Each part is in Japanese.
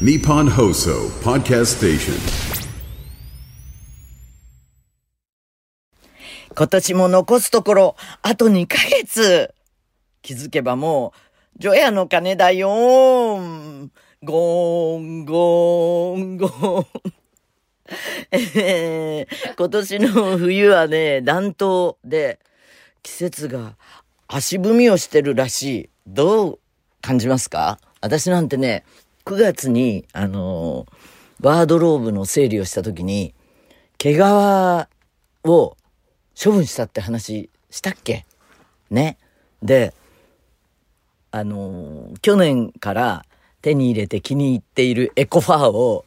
Nippon Hoso Podcast Station. 今年も残すところ、あと2ヶ月。気づけばもう、除夜の鐘だよー。ゴーン、ゴーン、ゴーン。え今年の冬はね、暖冬で、季節が足踏みをしてるらしい。どう感じますか？私なんてね、9月に、あのーワードローブの整理をした時に、毛皮を処分したって話したっけ？ね。で、あの去年から手に入れて気に入っているエコファーを、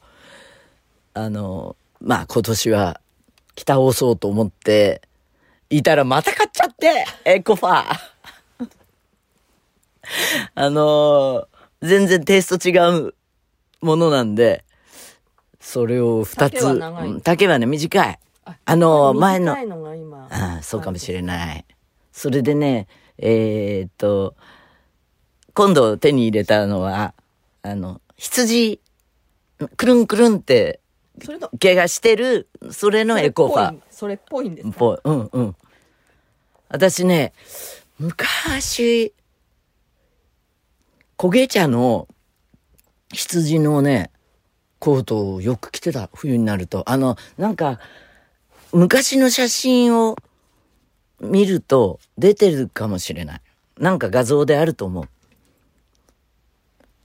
あのまあ今年は着倒そうと思っていたらまた買っちゃってエコファー。あのー全然テイスト違うものなんで、それを二つ。丈はうん丈はね、短い。あのー前のの。ああ、そうかもしれない。それでね、えーっと、今度手に入れたのは、あの、羊、くるんくるんってそれの毛がしてる、それのエコファー。それっぽいんですか？ぽい。うんうん。私ね、昔、焦げ茶の羊のね、コートをよく着てた、冬になると。あの、なんか、昔の写真を見ると出てるかもしれない。なんか画像であると思う。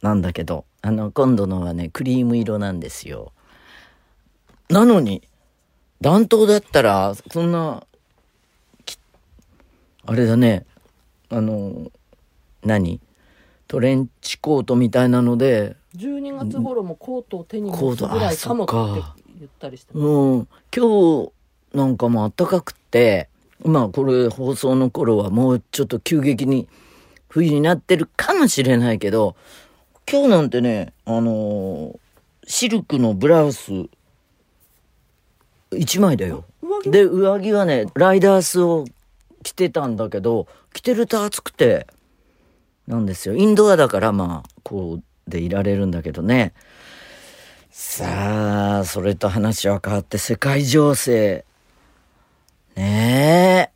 なんだけど、あの、今度のはね、クリーム色なんですよ。なのに、暖冬だったら、そんな、あれだね、あの、何？トレンチコートみたいなので、12月頃もコートを手に持つぐらいかもって言ったりしてます。うん、今日なんかも暖かくって、まあこれ放送の頃はもうちょっと急激に冬になってるかもしれないけど、今日なんてね、あのーシルクのブラウス1枚だよ。で、上着はね、ライダースを着てたんだけど、着てると暑くて、なんですよ。インドアだから、まあ、こうでいられるんだけどね。さあ、それと話は変わって、世界情勢。ね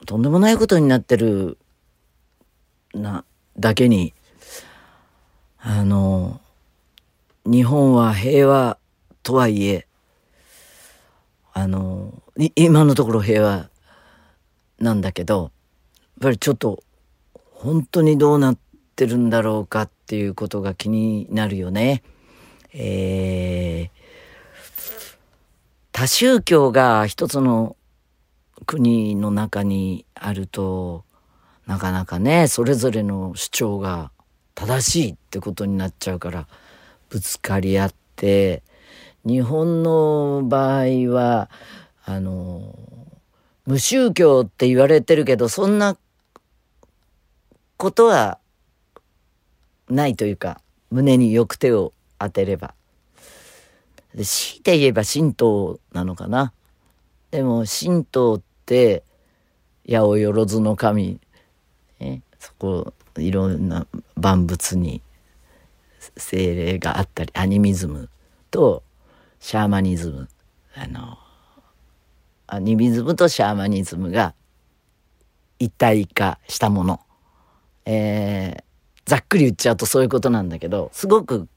え。とんでもないことになってる、な、だけに、あの、日本は平和とはいえ、あの、今のところ平和なんだけど、やっぱりちょっと本当にどうなってるんだろうかっていうことが気になるよね。えー多宗教が一つの国の中にあると、なかなかね、それぞれの主張が正しいってことになっちゃうから、ぶつかり合って、日本の場合は、あの、無宗教って言われてるけど、そんなことはないというか、胸によく手を当てれば。で強いて言えば神道なのかな。でも神道って、八百万の神、ね、そこ、いろんな万物に精霊があったり、アニミズムとシャーマニズム。あの、アニミズムとシャーマニズムが一体化したもの。えーざっくり言っちゃうとそういうことなんだけど、すごく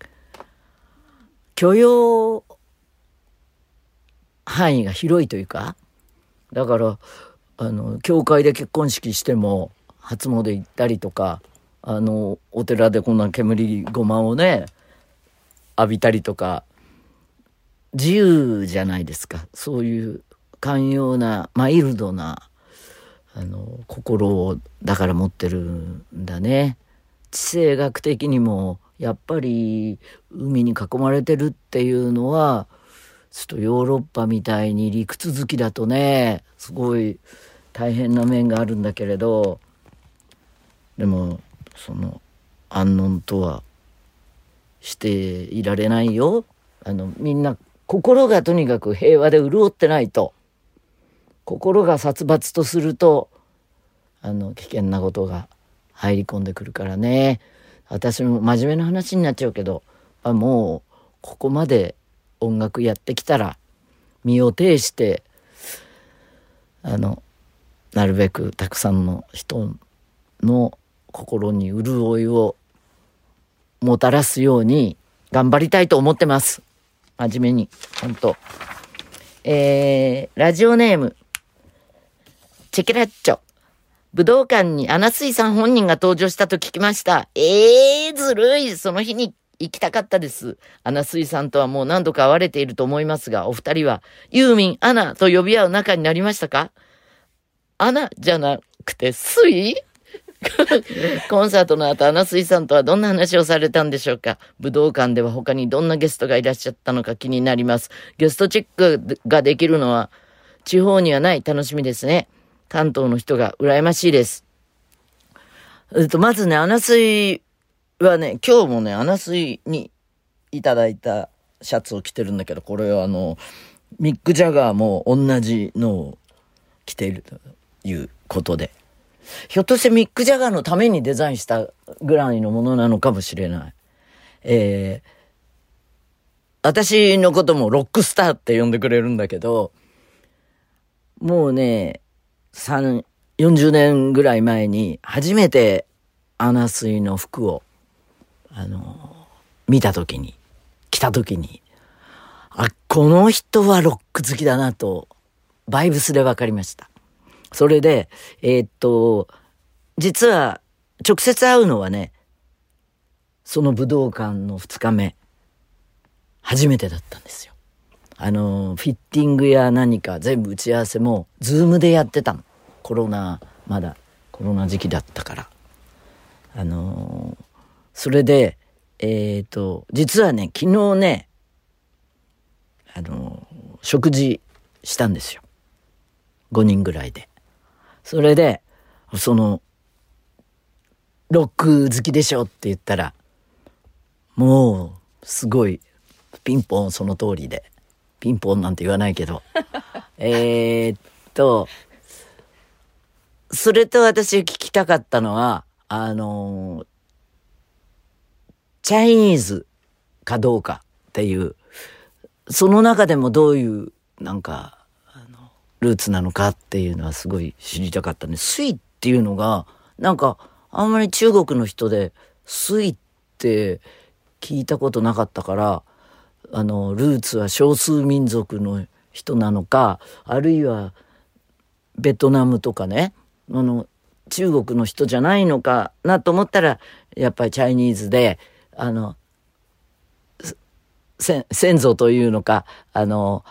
許容範囲が広いというか、だから、あの、教会で結婚式しても、初詣行ったりとか、あの、お寺でこんな煙ごまをね、浴びたりとか、自由じゃないですか。そういう寛容な、マイルドな、あの、心を、だから持ってるんだね。地政学的にも、やっぱり、海に囲まれてるっていうのは、ちょっとヨーロッパみたいに理屈好きだとね、すごい大変な面があるんだけれど、でも、その、安穏とはしていられないよ。あの、みんな、心がとにかく平和で潤ってないと、心が殺伐とすると、あの、危険なことが入り込んでくるからね。私も真面目な話になっちゃうけど、あもうここまで音楽やってきたら身を挺してあのなるべくたくさんの人の心に潤いをもたらすように頑張りたいと思ってます。真面目に。本当えー、ラジオネーム、チェケラッチョ。武道館にアナスイさん本人が登場したと聞きました。ええー、ずるい。その日に行きたかったです。アナスイさんとはもう何度か会われていると思いますが、お二人はユーミン、アナと呼び合う仲になりましたか？アナじゃなくて、スイ？コンサートの後、アナスイさんとはどんな話をされたんでしょうか？武道館では他にどんなゲストがいらっしゃったのか気になります。ゲストチェックができるのは地方にはない楽しみですね。関東の人が羨ましいです。えっと、まずね、アナスイはね、今日もね、アナスイにいただいたシャツを着てるんだけど、これはあの、ミック・ジャガーも同じのを着ているということで。ひょっとしてミック・ジャガーのためにデザインしたぐらいのものなのかもしれない。えー、私のこともロックスターって呼んでくれるんだけど、もうね、三、40年ぐらい前に初めてアナスイの服を、あの、見たときに、着たときに、あ、この人はロック好きだなと、バイブスで分かりました。それで、えーっと、実は直接会うのはね、その武道館の2日目、初めてだったんですよ。あの、フィッティングや何か全部打ち合わせも、ズームでやってたの。コロナ、まだコロナ時期だったから。あの、それで、えーと、実はね、昨日ね、あの、食事したんですよ。5人ぐらいで。それで、その、ロック好きでしょって言ったら、もう、すごい、ピンポンその通りで。ピンポンなんて言わないけど。えっと、それと私聞きたかったのは、あの、チャイニーズかどうかっていう、その中でもどういう、なんか、あのルーツなのかっていうのはすごい知りたかったね。スイっていうのが、なんか、あんまり中国の人で、スイって聞いたことなかったから、あの、ルーツは少数民族の人なのか、あるいは、ベトナムとかね、あの、中国の人じゃないのかなと思ったら、やっぱりチャイニーズで、あの、せ先祖というのか、あの、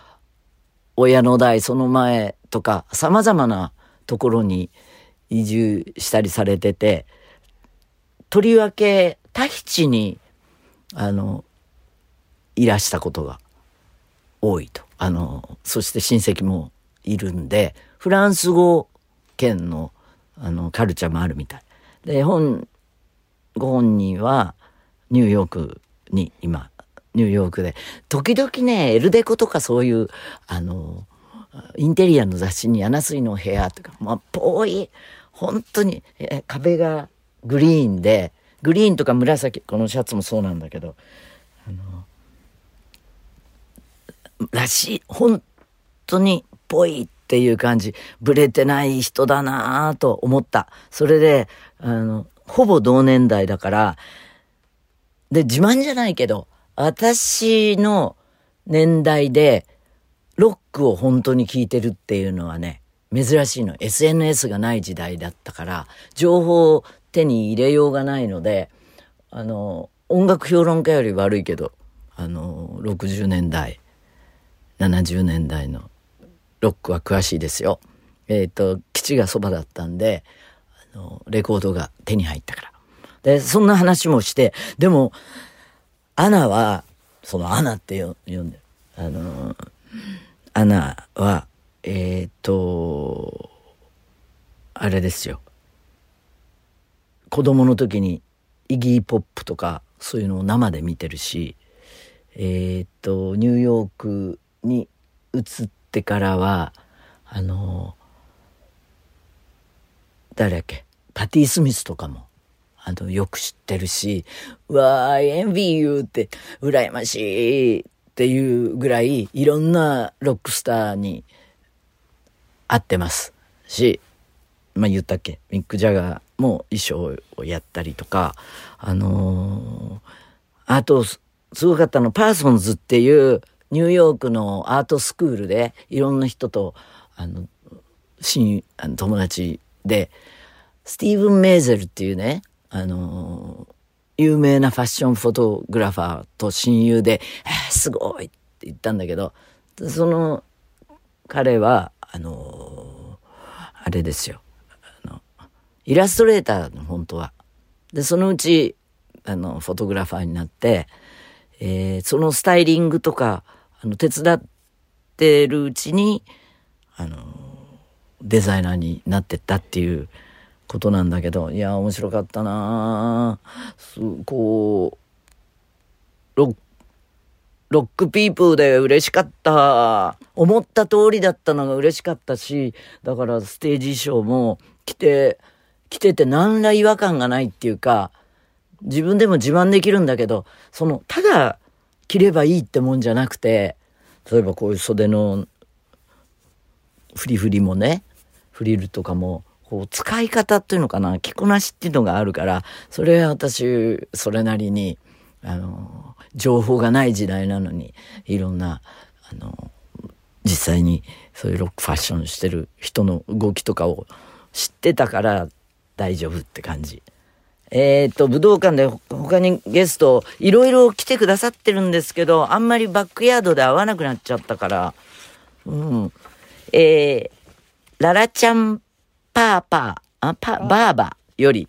親の代その前とか様々なところに移住したりされててとりわけタヒチにあのいらしたことが多いとあのそして親戚もいるんでフランス語圏のあのカルチャーもあるみたいで本ご本人はニューヨークに今ニューヨークで。時々ね、エルデコとかそういう、あの、インテリアの雑誌にアナスイの部屋とか、まあ、ぽい、本当に、壁がグリーンで、グリーンとか紫、このシャツもそうなんだけど、あの、らしい、本当にぽいっていう感じ、ブレてない人だなぁと思った。それで、あの、ほぼ同年代だから、で、自慢じゃないけど、私の年代でロックを本当に聴いてるっていうのはね、珍しいの。SNS がない時代だったから、情報を手に入れようがないので、あの、音楽評論家より悪いけど、あの、60年代、70年代のロックは詳しいですよ。えっ、と、基地がそばだったんで、あの、レコードが手に入ったから。で、そんな話もして、でも、アナは、そのアナって呼んでる。あの、アナは、えっ、と、あれですよ。子供の時にイギーポップとかそういうのを生で見てるし、えっ、と、ニューヨークに移ってからは、あの、誰だっけ、パティ・スミスとかも、あの、よく知ってるし、わー、envy you って、羨ましいっていうぐらい、いろんなロックスターに会ってますし、まあ言ったっけ、ミック・ジャガーも衣装をやったりとか、あのーあと、すごかったの、パーソンズっていうニューヨークのアートスクールでいろんな人と、あの、親友、あの友達で、スティーブン・メーゼルっていうね、あの有名なファッションフォトグラファーと親友で、えーすごいって言ったんだけど、その彼は、あのあれですよ。あの、イラストレーターの本当は。で、そのうち、あの、フォトグラファーになって、えーそのスタイリングとか、あの、手伝ってるうちに、あの、デザイナーになってったっていうことなんだけど、いや、面白かったなすこう、ロッロックピープルで嬉しかった。思った通りだったのが嬉しかったし、だからステージ衣装も着て、着てて何ら違和感がないっていうか、自分でも自慢できるんだけど、その、ただ着ればいいってもんじゃなくて、例えばこういう袖のフリフリもね、フリルとかも、こう使い方っていうのかな、着こなしっていうのがあるから、それは私、それなりに、あの、情報がない時代なのに、いろんな、あの、実際にそういうロックファッションしてる人の動きとかを知ってたから大丈夫って感じ。えっ、と、武道館でほ他にゲストいろいろ来てくださってるんですけど、あんまりバックヤードで会わなくなっちゃったから、うん。えー、ララちゃんパーパー、あ、パ、バーバより、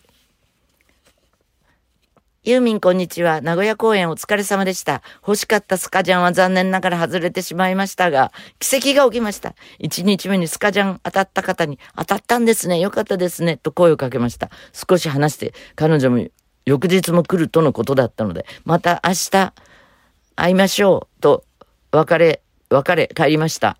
ユーミンこんにちは。名古屋公演お疲れ様でした。欲しかったスカジャンは残念ながら外れてしまいましたが、奇跡が起きました。1日目にスカジャン当たった方に、当たったんですね。よかったですね。と声をかけました。少し話して、彼女も翌日も来るとのことだったので、また明日会いましょう。と、別れ、別れ、帰りました。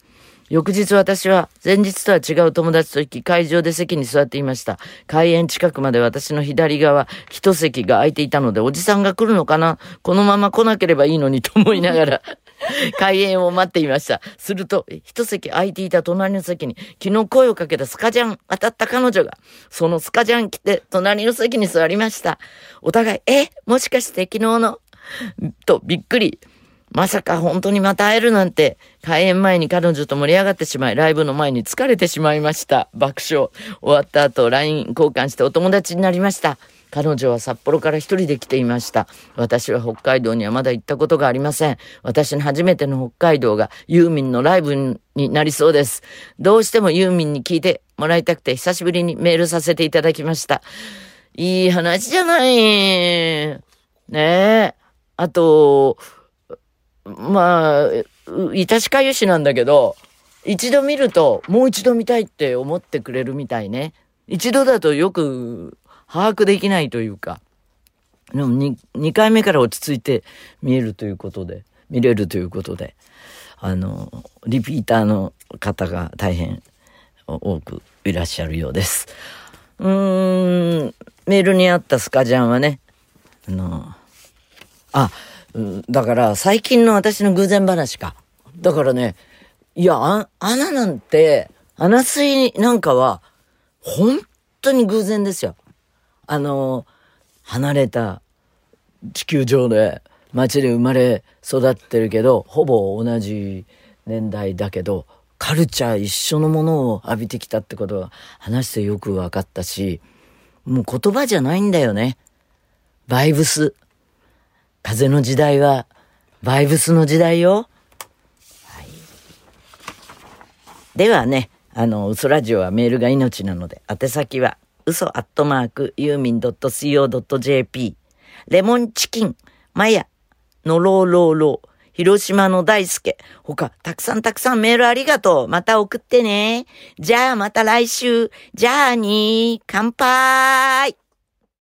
翌日私は前日とは違う友達と行き会場で席に座っていました。開演近くまで私の左側一席が空いていたのでおじさんが来るのかな？このまま来なければいいのにと思いながら 開演を待っていました。すると一席空いていた隣の席に昨日声をかけたスカジャン当たった彼女がそのスカジャン着て隣の席に座りました。お互い、え、もしかして昨日の？とびっくり。まさか本当にまた会えるなんて、開演前に彼女と盛り上がってしまい、ライブの前に疲れてしまいました。爆笑。終わった後、LINE 交換してお友達になりました。彼女は札幌から一人で来ていました。私は北海道にはまだ行ったことがありません。私の初めての北海道がユーミンのライブになりそうです。どうしてもユーミンに聞いてもらいたくて久しぶりにメールさせていただきました。いい話じゃない。ねえ。あと、まあ、う致しかゆしなんだけど、一度見るともう一度見たいって思ってくれるみたいね。一度だとよく把握できないというか。でも二回目から落ち着いて見えるということで、見れるということで、あの、リピーターの方が大変多くいらっしゃるようです。うーん、メールにあったスカジャンはね、あの、あ、うんだから最近の私の偶然話か。だからね、いや、あ穴なんて、穴水なんかは、本当に偶然ですよ。あの、離れた地球上で街で生まれ育ってるけど、ほぼ同じ年代だけど、カルチャー一緒のものを浴びてきたってことが話してよく分かったし、もう言葉じゃないんだよね。バイブス。風の時代は、バイブスの時代よ。はい。ではね、あの、嘘ラジオはメールが命なので、宛先は、嘘アットマーク、ユーミン .co.jp、レモンチキン、マヤ、のろうろうろう、広島の大輔、他、たくさんたくさんメールありがとう。また送ってね。じゃあまた来週。じゃあに、乾杯